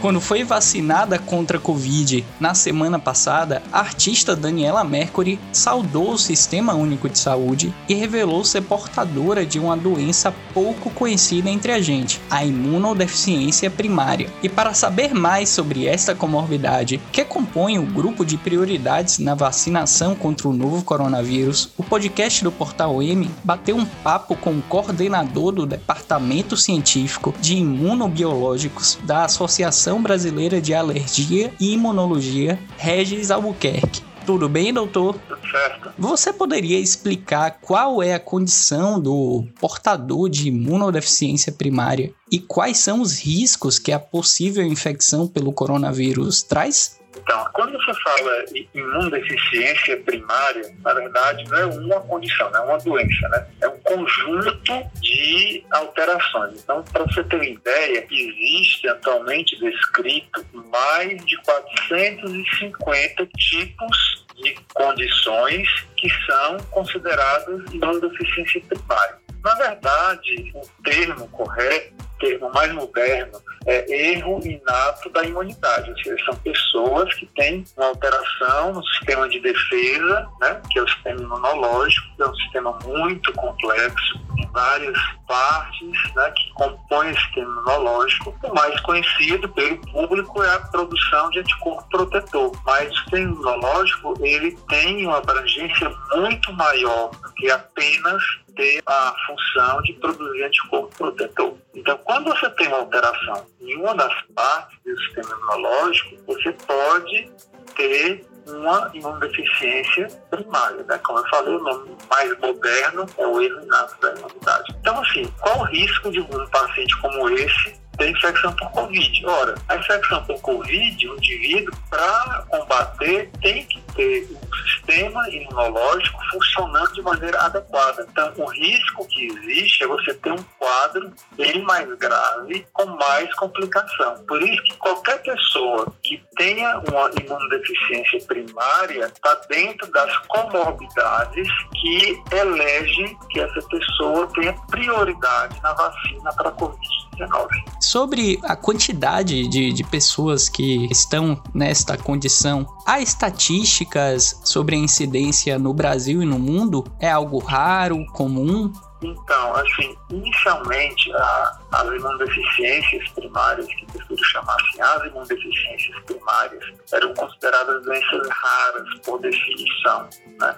Quando foi vacinada contra a Covid na semana passada, a artista Daniela Mercury saudou o Sistema Único de Saúde e revelou ser portadora de uma doença pouco conhecida entre a gente, a imunodeficiência primária. E para saber mais sobre esta comorbidade, que compõe o grupo de prioridades na vacinação contra o novo coronavírus, o podcast do Portal M bateu um papo com o coordenador do Departamento Científico de Imunobiológicos da Associação Brasileira de Alergia e Imunologia, Regis Albuquerque. Tudo bem, doutor? Tudo certo. Você poderia explicar qual é a condição do portador de imunodeficiência primária e quais são os riscos que a possível infecção pelo coronavírus traz? Então, quando você fala em imunodeficiência primária, na verdade não é uma condição, não é uma doença, né? É um conjunto de alterações. Então, para você ter uma ideia, existe atualmente descrito mais de 450 tipos de condições que são consideradas imunodeficiência primária. Na verdade, o termo correto, termo mais moderno, é erro inato da imunidade, ou seja, são pessoas que têm uma alteração no sistema de defesa, né, que é o sistema imunológico, que é um sistema muito complexo, em várias partes né, que compõem o sistema imunológico. O mais conhecido pelo público é a produção de anticorpo protetor, mas o sistema imunológico ele tem uma abrangência muito maior do que apenas ter a função de produzir anticorpo protetor. Então, quando você tem uma alteração em uma das partes do sistema imunológico, você pode ter uma imunodeficiência primária. Né? Como eu falei, o nome mais moderno é o erro da imunidade. Então, assim, qual o risco de um paciente como esse ter infecção por Covid? Ora, a infecção por Covid, o indivíduo, para combater, tem que ter um sistema imunológico funcionando de maneira adequada. Então, o risco que existe é você ter um quadro bem mais grave, com mais complicação. Por isso que qualquer pessoa que tenha uma imunodeficiência primária está dentro das comorbidades que elegem que essa pessoa tenha prioridade na vacina para Covid-19. Sobre a quantidade de, de pessoas que estão nesta condição, há estatísticas sobre a incidência no Brasil e no mundo? É algo raro, comum? Então, assim, inicialmente a, as imunodeficiências primárias, que prefiro chamar assim, as imunodeficiências primárias, eram consideradas doenças raras por definição, né?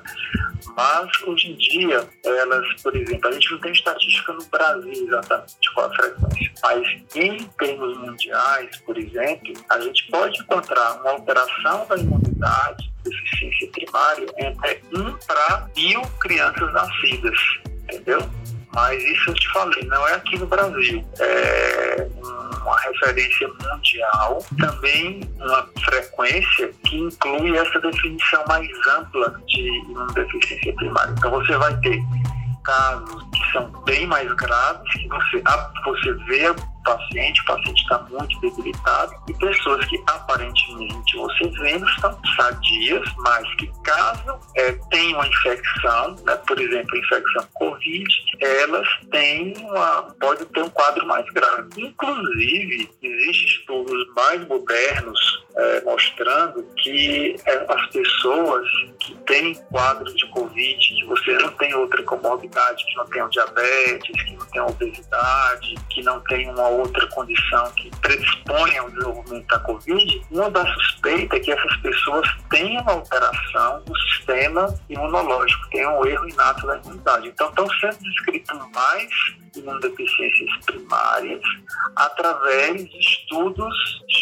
Mas hoje em dia, elas, por exemplo, a gente não tem estatística no Brasil exatamente qual a frequência, mas em termos mundiais, por exemplo, a gente pode encontrar uma alteração da imunidade, deficiência primária, entre 1 para mil crianças nascidas entendeu? Mas isso eu te falei, não é aqui no Brasil. É uma referência mundial, também uma frequência que inclui essa definição mais ampla de imunodeficiência primária. Então você vai ter casos que são bem mais graves, que você, você vê paciente, o paciente está muito debilitado, e pessoas que aparentemente você vendo estão sadias, mas que caso é, tenham uma infecção, né, por exemplo, infecção Covid, elas têm uma, podem ter um quadro mais grave. Inclusive, existem estudos mais modernos é, mostrando que é, as pessoas que têm quadro de Covid, que você não tem outra comorbidade, que não tem diabetes, que não tem obesidade, que não tem uma outra condição que predispõe ao desenvolvimento da Covid, uma das suspeitas é que essas pessoas uma alteração no sistema imunológico, tem um erro inato da imunidade. Então, estão sendo descritos mais imunodeficiências primárias através de estudos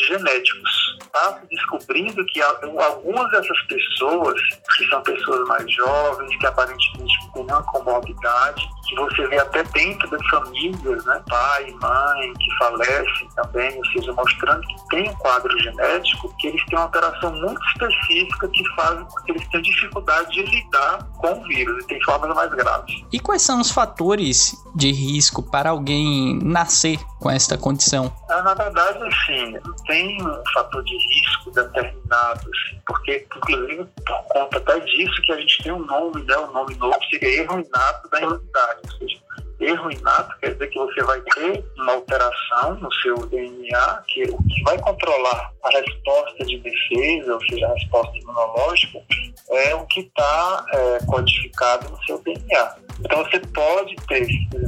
genéticos. Está descobrindo que algumas dessas pessoas, que são pessoas mais jovens, que aparentemente não têm nenhuma comorbidade, que você vê até dentro das famílias, né, pai, mãe, que falecem também, ou seja, mostrando que tem um quadro genético, que eles têm uma alteração muito específica que faz com que eles tenham dificuldade de lidar com o vírus e tem formas mais graves. E quais são os fatores de risco para alguém nascer com esta condição? Ah, na verdade, assim, tem um fator de risco determinado, assim, porque, inclusive, por conta até disso que a gente tem um nome, né, um nome novo, seria erro inato da imunidade, ou seja, Erro inato quer dizer que você vai ter uma alteração no seu DNA, que o que vai controlar a resposta de defesa, ou seja, a resposta imunológica, é o que está é, codificado no seu DNA. Então você pode ter,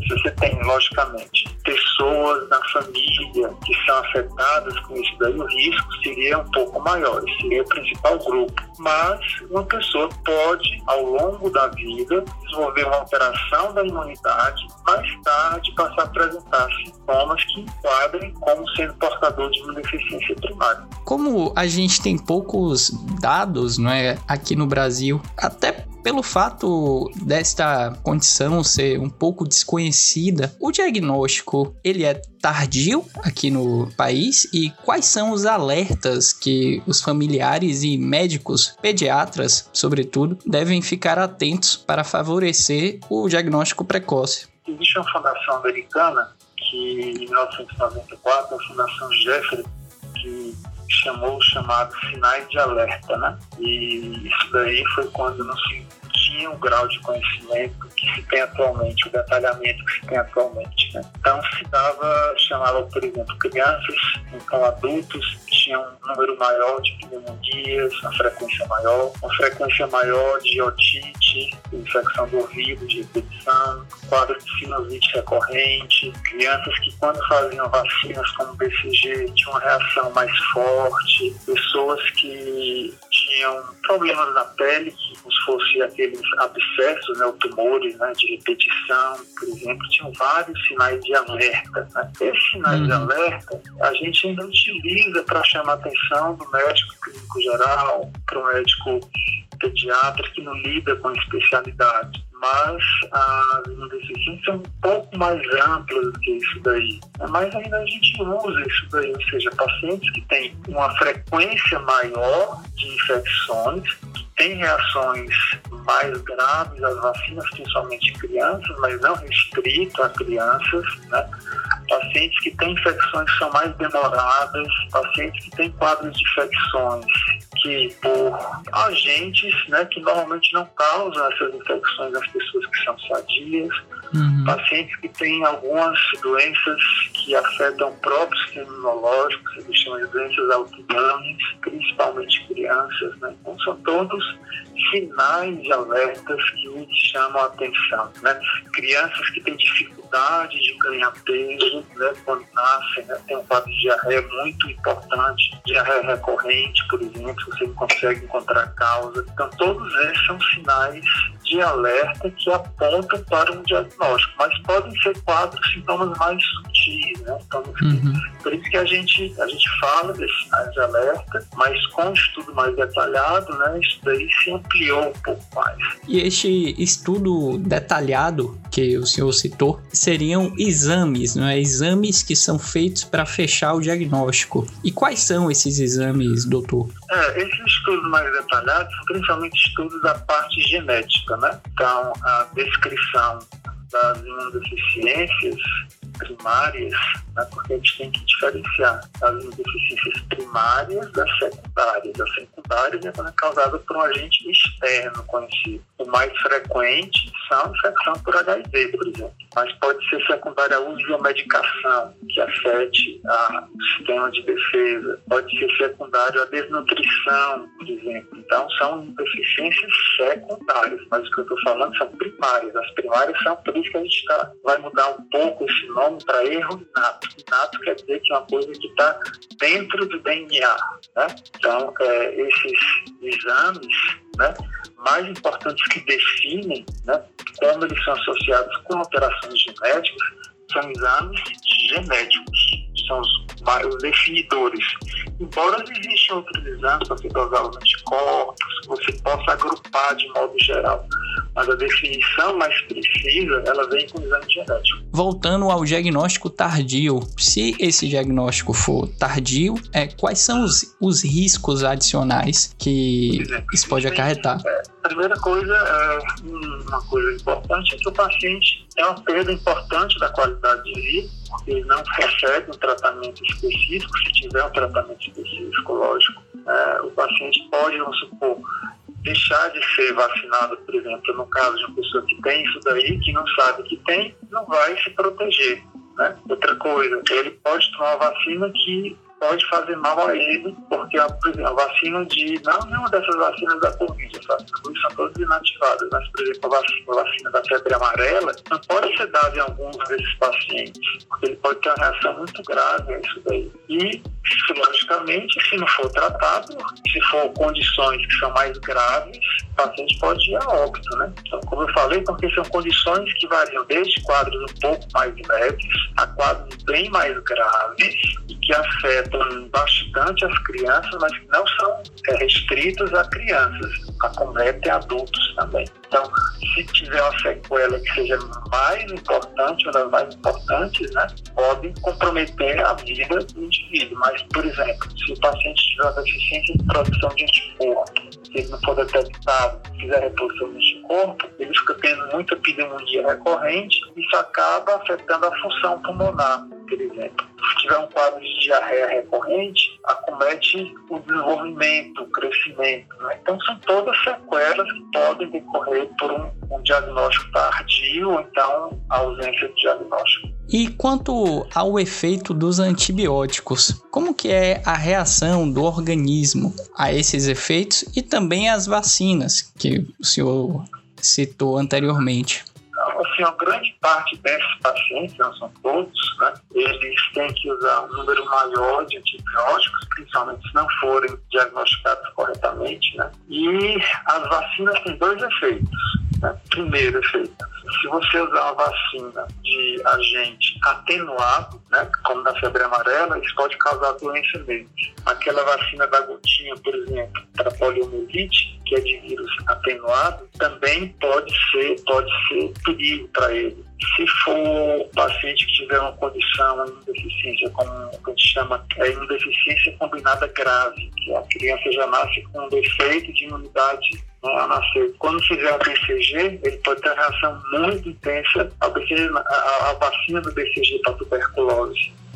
você tem, logicamente, pessoas na família que são afetadas com isso daí, o risco seria um pouco maior, seria o principal grupo. Mas uma pessoa pode, ao longo da vida, desenvolver uma alteração da imunidade, mais tarde passar a apresentar sintomas que enquadrem como sendo portador de uma deficiência primária. Como a gente tem poucos dados, não é, aqui no Brasil, até pelo fato desta condição ser um pouco desconhecida, o diagnóstico ele é tardio aqui no país e quais são os alertas que os familiares e médicos, pediatras, sobretudo, devem ficar atentos para favorecer o diagnóstico precoce? Existe uma fundação americana que em 1994, a Fundação Jeffrey, que chamou o chamado sinais de alerta, né? E isso daí foi quando não se tinha o grau de conhecimento que se tem atualmente, o detalhamento que se tem atualmente. Né? Então se dava, chamava, por exemplo, crianças, então adultos, tinham um número maior de pneumonias, uma frequência maior, uma frequência maior de otite, infecção do ouvido, de repetição, quadro de sinusite recorrente, crianças que quando faziam vacinas como BCG tinham uma reação mais forte, pessoas que tinham problemas na pele, como se fosse aqueles abscessos, né, tumores né, de repetição, por exemplo, tinham vários sinais de alerta. Né? Esses sinais uhum. de alerta a gente ainda utiliza para chamar a atenção do médico clínico geral, para o médico pediatra que não lida com a especialidade mas as imunodeficiências são um pouco mais amplas do que isso daí. Mas ainda a gente usa isso daí, ou seja, pacientes que têm uma frequência maior de infecções, que têm reações mais graves às vacinas, principalmente crianças, mas não restrito a crianças, né? pacientes que têm infecções que são mais demoradas, pacientes que têm quadros de infecções que por agentes né, que normalmente não causam essas infecções nas pessoas que são sadias, uhum. pacientes que têm algumas doenças que afetam o próprio sistema imunológico, se chama de doenças autoimunes, principalmente crianças. Né? Então, são todos sinais de alertas que chamam a atenção. Né? Crianças que têm dificuldade de ganhar peso né, quando nascem, né? tem um quadro de diarreia muito importante, diarreia recorrente, por exemplo, você não consegue encontrar causa. Então, todos esses são sinais de alerta que apontam para um diagnóstico, mas podem ser quatro sintomas mais né? Então, uhum. por isso que a gente, a gente fala desses sinais de alerta, mas com um estudo mais detalhado, né, isso daí se ampliou um pouco mais. E este estudo detalhado que o senhor citou seriam exames, não é? Exames que são feitos para fechar o diagnóstico. E quais são esses exames, doutor? É, esses estudos mais detalhados são principalmente estudos da parte genética, né? Então, a descrição das imunodeficiências primárias, né, porque a gente tem que diferenciar as deficiências primárias das secundárias. As secundárias é quando é causada por um agente externo conhecido. O mais frequente são infecção por HIV, por exemplo. Mas pode ser secundária ao uso de uma medicação que afete a, o sistema de defesa. Pode ser secundário à desnutrição, por exemplo. Então, são deficiências secundárias. Mas o que eu estou falando são primárias. As primárias são por isso que a gente tá, vai mudar um pouco esse nome para erro inato. Inato quer dizer que é uma coisa que está dentro do DNA. Né? Então, é, esses exames né, mais importantes que definem né, como eles são associados com alterações genéticas são exames genéticos, são os, definidores. Embora existam outros exames para você dosar os anticorpos, você possa agrupar de modo geral mas a definição mais precisa, ela vem com o exame genético. Voltando ao diagnóstico tardio, se esse diagnóstico for tardio, é, quais são os, os riscos adicionais que isso pode acarretar? É, a primeira coisa, é, uma coisa importante, é que o paciente tem uma perda importante da qualidade de vida, porque ele não recebe um tratamento específico, se tiver um tratamento específico, lógico, é, o paciente pode, vamos supor, deixar de ser vacinado, por exemplo, no caso de uma pessoa que tem isso daí, que não sabe que tem, não vai se proteger. Né? Outra coisa, ele pode tomar vacina que pode fazer mal a ele, porque, por exemplo, a vacina de. Não nenhuma dessas vacinas da Covid, sabe? são todas inativadas, mas, por exemplo, a vacina, a vacina da febre amarela não pode ser dada em alguns desses pacientes, porque ele pode ter uma reação muito grave a isso daí. E, logicamente, se não for tratado, se for condições que são mais graves, o paciente pode ir a óbito, né? Então, como eu falei, porque são condições que variam desde quadros um pouco mais leves a quadros bem mais graves que afetam bastante as crianças, mas que não são é, restritos a crianças, acometem adultos também. Então, se tiver uma sequela que seja mais importante, uma das mais importantes, né, pode comprometer a vida do indivíduo. Mas, por exemplo, se o paciente tiver uma deficiência de produção de anticorpo, se ele não for detectado, fizer reposição de anticorpo, ele fica tendo muita pneumonia recorrente isso acaba afetando a função pulmonar, por exemplo. Se tiver um quadro de diarreia recorrente, acomete o desenvolvimento, o crescimento. Né? Então, são todas sequelas que podem decorrer por um, um diagnóstico tardio ou então a ausência de diagnóstico. E quanto ao efeito dos antibióticos, como que é a reação do organismo a esses efeitos e também as vacinas que o senhor citou anteriormente? Assim, a grande parte desses pacientes, não são todos, né, eles têm que usar um número maior de antibióticos, principalmente se não forem diagnosticados corretamente, né? E as vacinas têm dois efeitos. Né? Primeiro efeito, se você usar uma vacina de agente atenuado, né, como da febre amarela, isso pode causar doença mesmo. Aquela vacina da gotinha, por exemplo, para poliomielite, que é de vírus atenuado, também pode ser, pode ser perigo para ele. Se for paciente que tiver uma condição, uma deficiência, como a gente chama, é imunodeficiência combinada grave, que a criança já nasce com um defeito de imunidade né, a nascer. Quando fizer o BCG, ele pode ter uma reação muito intensa ao a, a vacina do BCG para tuberculose.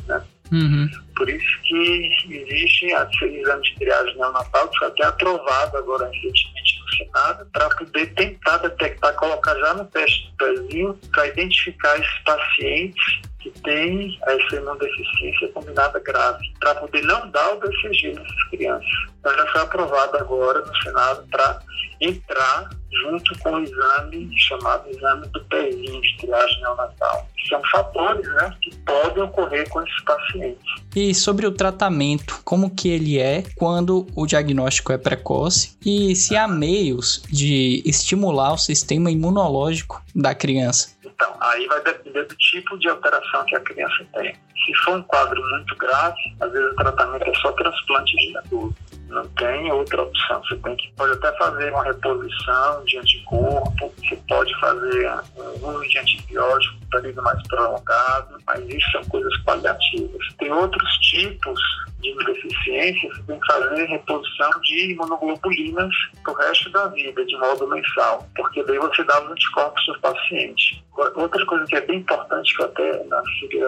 Né? Uhum. Por isso que existe a exame de triagem neonatal, que foi até aprovado agora recentemente no Senado, para poder tentar detectar, colocar já no teste do pezinho, para identificar esses pacientes que têm essa imunodeficiência combinada grave, para poder não dar o BCG nessas crianças. Então já foi aprovado agora no Senado para entrar junto com o exame chamado exame do pezinho de triagem neonatal. São fatores né, que podem ocorrer com esses pacientes. E sobre o tratamento, como que ele é quando o diagnóstico é precoce e se há meios de estimular o sistema imunológico da criança? Então, aí vai depender do tipo de alteração que a criança tem. Se for um quadro muito grave, às vezes o tratamento é só transplante de medula não tem outra opção. Você tem que, pode até fazer uma reposição de anticorpo, você pode fazer um uso de antibiótico um período mais prolongado, mas isso são coisas paliativas. Tem outros tipos de imunodeficiência, você tem que fazer reposição de imunoglobulinas pro resto da vida, de modo mensal, porque daí você dá os anticorpos ao paciente. Outra coisa que é bem importante, que eu até, na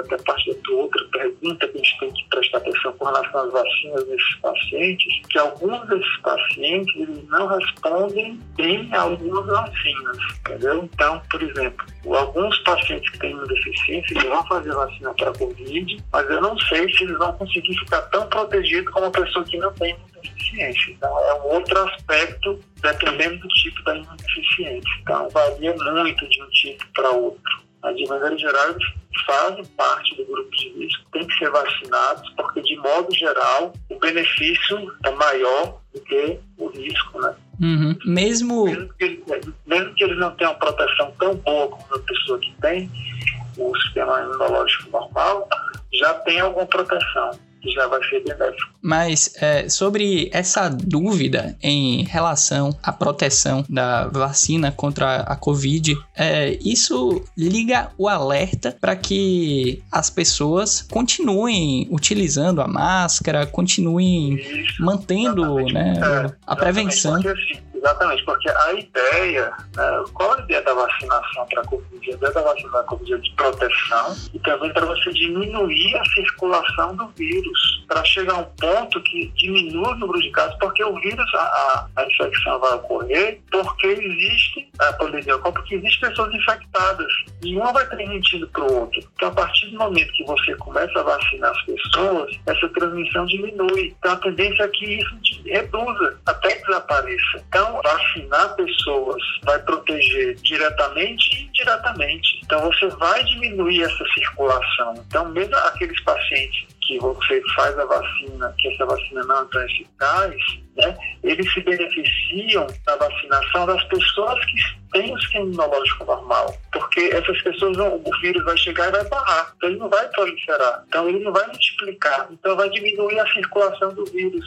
até parte da tua outra pergunta que a gente tem que prestar atenção com relação às vacinas desses pacientes, que alguns desses pacientes eles não respondem bem a algumas vacinas, entendeu? Então, por exemplo, alguns pacientes que têm deficiência eles vão fazer vacina para Covid, mas eu não sei se eles vão conseguir ficar tão protegidos como a pessoa que não tem deficiência. Então, é um outro aspecto dependendo do tipo da imunodeficiência. Então, varia muito de um tipo para outro. Mas, de maneira geral, eles fazem parte do grupo de risco, têm que ser vacinados, porque, de modo geral, o benefício é maior do que o risco, né? Uhum. Mesmo... Mesmo que, mesmo que eles não tenham proteção tão boa como a pessoa que tem o sistema imunológico normal, já tem alguma proteção já vai ser benéfico. Mas é, sobre essa dúvida em relação à proteção da vacina contra a Covid, é, isso liga o alerta para que as pessoas continuem utilizando a máscara, continuem isso, mantendo né, é, a prevenção. Porque, assim, Exatamente, porque a ideia, né, qual a ideia da vacinação para a Covid? A ideia da vacinação para a Covid é de proteção e também para você diminuir a circulação do vírus. para chegar a um ponto que diminua o número de casos, porque o vírus, a, a infecção vai ocorrer porque existe a pandemia, porque existem pessoas infectadas e uma vai transmitindo para o outro. Então, a partir do momento que você começa a vacinar as pessoas, essa transmissão diminui. Então, a tendência é que isso reduza, até desapareça. Então, vacinar pessoas vai proteger diretamente e indiretamente. Então, você vai diminuir essa circulação. Então, mesmo aqueles pacientes que você faz a vacina, que essa vacina não é tão eficaz, né, eles se beneficiam da vacinação das pessoas que têm o sistema imunológico normal. Porque essas pessoas, não, o vírus vai chegar e vai parar. Então, ele não vai proliferar. Então, ele não vai multiplicar. Então, vai diminuir a circulação do vírus.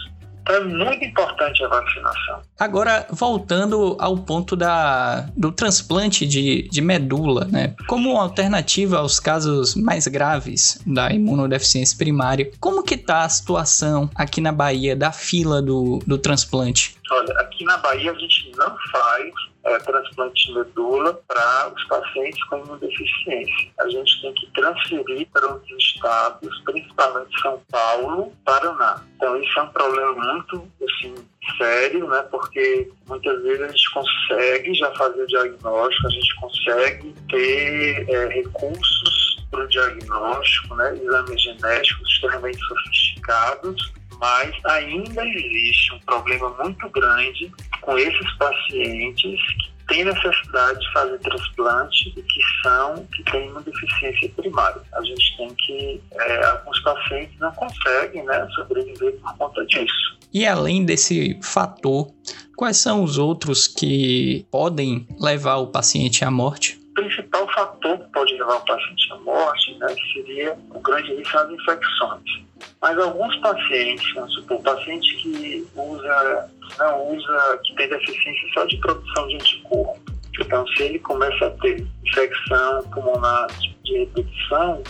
Então é muito importante a vacinação. Agora, voltando ao ponto da, do transplante de, de medula, né? Como alternativa aos casos mais graves da imunodeficiência primária, como que está a situação aqui na Bahia da fila do, do transplante? Olha, aqui na Bahia a gente não faz é, transplante de medula para os pacientes com imunodeficiência. A gente tem que transferir para os estados, principalmente São Paulo, Paraná. Então isso é um problema muito assim, sério, né? Porque muitas vezes a gente consegue já fazer o diagnóstico, a gente consegue ter é, recursos para o diagnóstico, né? Exames genéticos extremamente sofisticados, mas ainda existe um problema muito grande com esses pacientes que têm necessidade de fazer transplante e que são, que têm uma deficiência primária. A gente tem que, é, alguns pacientes não conseguem né, sobreviver por conta disso. E além desse fator, quais são os outros que podem levar o paciente à morte? O principal fator que pode levar o paciente à morte né, seria o grande risco das infecções. Mas alguns pacientes, vamos supor, paciente que usa, não usa, que tem deficiência só de produção de anticorpo. Então, se ele começa a ter infecção pulmonar de repetição,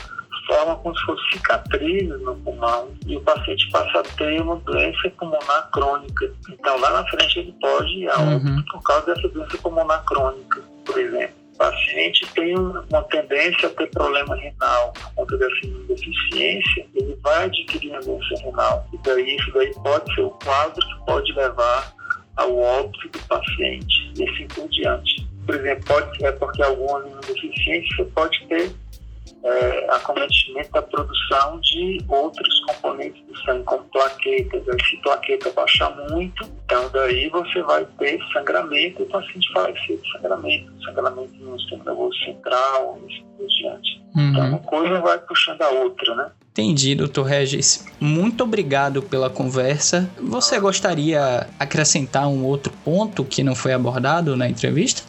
forma como se fosse cicatrizes no pulmão e o paciente passa a ter uma doença pulmonar crônica. Então, lá na frente ele pode ir a uhum. por causa dessa doença pulmonar crônica, por exemplo paciente tem uma tendência a ter problema renal por conta dessa deficiência, ele vai adquirir uma doença renal. E daí isso daí pode ser o quadro que pode levar ao óbito do paciente e assim por diante. Por exemplo, pode, é porque alguma deficiência pode ter é, acometimento da produção de outros componentes do sangue, como plaquetas. Se plaqueta baixar muito, então daí você vai ter sangramento e o paciente ser de sangramento, sangramento no sistema nervoso central, e assim por diante. Uhum. Então, uma coisa vai puxando a outra, né? Entendi, doutor Regis. Muito obrigado pela conversa. Você gostaria acrescentar um outro ponto que não foi abordado na entrevista?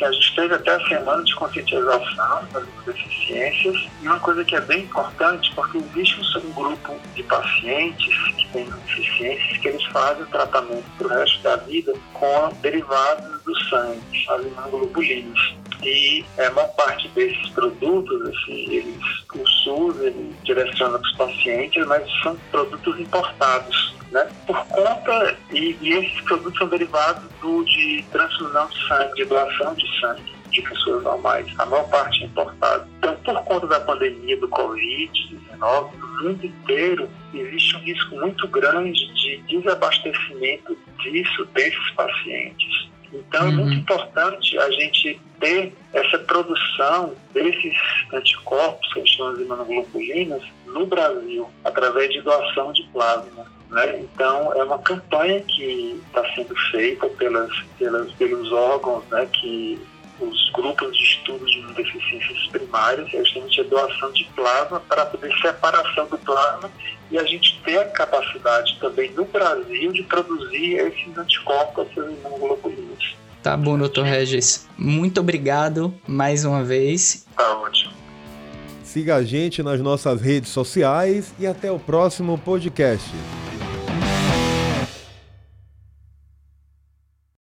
A gente teve até a semana de conscientização das deficiências e uma coisa que é bem importante, porque existe um grupo de pacientes que têm deficiências que eles fazem o tratamento para o resto da vida com derivados do sangue, as imunoglobulinas. E é, uma parte desses produtos, assim, eles, o SUS ele direciona para os pacientes, mas são produtos importados né? Por conta, e, e, esses produtos são derivados do, de transfusão de sangue, de doação de sangue de pessoas normais, a maior parte é importada. Então, por conta da pandemia do Covid-19, no mundo inteiro, existe um risco muito grande de desabastecimento disso, desses pacientes. Então, uhum. é muito importante a gente ter essa produção desses anticorpos, que a gente chama de imunoglobulinas, no Brasil, através de doação de plasma. Né? Então, é uma campanha que está sendo feita pelas, pelas, pelos órgãos né, que os grupos de estudo de deficiências primárias, justamente a doação de plasma para poder separação do plasma e a gente ter a capacidade também no Brasil de produzir esses anticorpos, essas imunoglobulinas. Tá bom, doutor Regis. Muito obrigado mais uma vez. Tá ótimo. Siga a gente nas nossas redes sociais e até o próximo podcast.